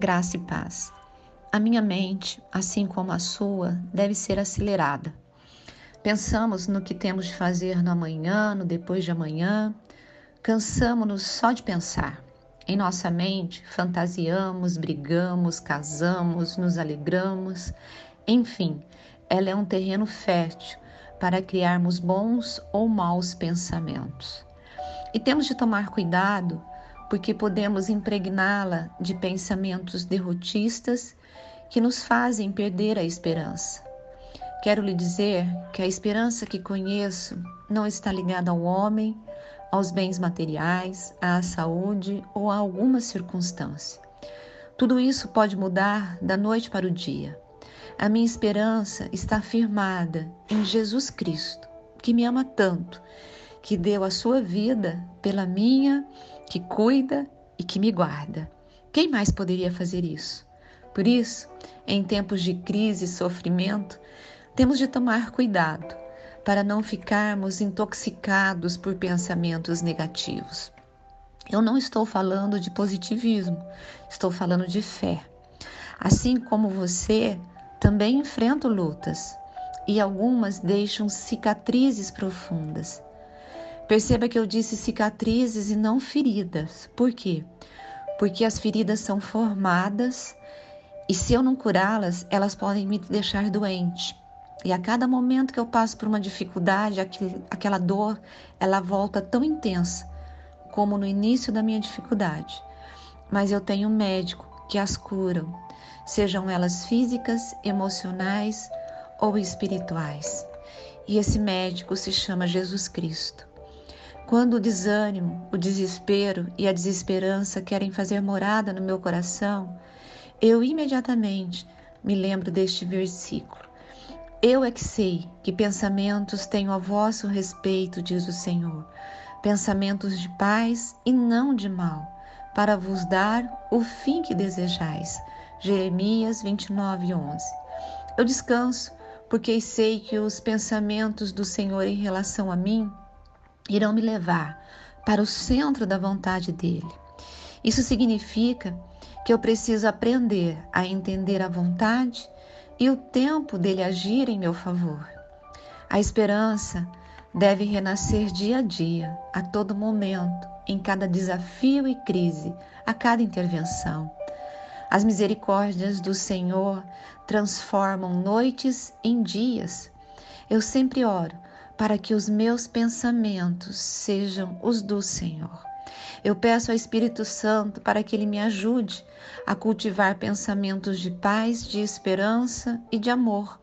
graça e paz. A minha mente, assim como a sua, deve ser acelerada. Pensamos no que temos de fazer no amanhã, no depois de amanhã. Cansamos-nos só de pensar. Em nossa mente, fantasiamos, brigamos, casamos, nos alegramos. Enfim, ela é um terreno fértil para criarmos bons ou maus pensamentos. E temos de tomar cuidado porque podemos impregná-la de pensamentos derrotistas que nos fazem perder a esperança. Quero lhe dizer que a esperança que conheço não está ligada ao homem, aos bens materiais, à saúde ou a alguma circunstância. Tudo isso pode mudar da noite para o dia. A minha esperança está firmada em Jesus Cristo, que me ama tanto, que deu a sua vida pela minha que cuida e que me guarda. Quem mais poderia fazer isso? Por isso, em tempos de crise e sofrimento, temos de tomar cuidado para não ficarmos intoxicados por pensamentos negativos. Eu não estou falando de positivismo, estou falando de fé. Assim como você, também enfrento lutas e algumas deixam cicatrizes profundas. Perceba que eu disse cicatrizes e não feridas. Por quê? Porque as feridas são formadas e se eu não curá-las, elas podem me deixar doente. E a cada momento que eu passo por uma dificuldade, aquela dor, ela volta tão intensa como no início da minha dificuldade. Mas eu tenho um médico que as curam, sejam elas físicas, emocionais ou espirituais. E esse médico se chama Jesus Cristo. Quando o desânimo, o desespero e a desesperança querem fazer morada no meu coração, eu imediatamente me lembro deste versículo. Eu é que sei que pensamentos tenho a vosso respeito, diz o Senhor, pensamentos de paz e não de mal, para vos dar o fim que desejais. Jeremias 29, 11. Eu descanso, porque sei que os pensamentos do Senhor em relação a mim irão me levar para o centro da vontade dele. Isso significa que eu preciso aprender a entender a vontade e o tempo dele agir em meu favor. A esperança deve renascer dia a dia, a todo momento, em cada desafio e crise, a cada intervenção. As misericórdias do Senhor transformam noites em dias. Eu sempre oro para que os meus pensamentos sejam os do Senhor. Eu peço ao Espírito Santo para que ele me ajude a cultivar pensamentos de paz, de esperança e de amor.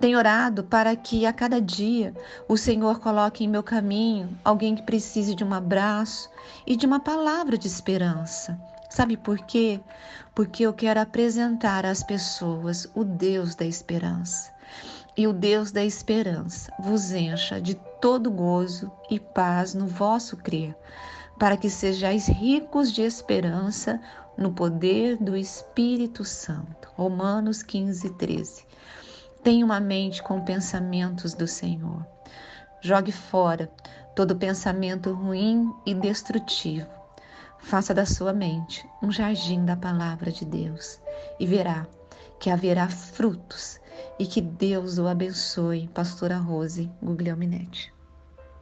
Tenho orado para que a cada dia o Senhor coloque em meu caminho alguém que precise de um abraço e de uma palavra de esperança. Sabe por quê? Porque eu quero apresentar às pessoas o Deus da esperança e o Deus da esperança vos encha de todo gozo e paz no vosso crer, para que sejais ricos de esperança no poder do Espírito Santo. Romanos 15, 13. Tenha uma mente com pensamentos do Senhor. Jogue fora todo pensamento ruim e destrutivo. Faça da sua mente um jardim da palavra de Deus e verá que haverá frutos e que Deus o abençoe, Pastora Rose Guglielminetti.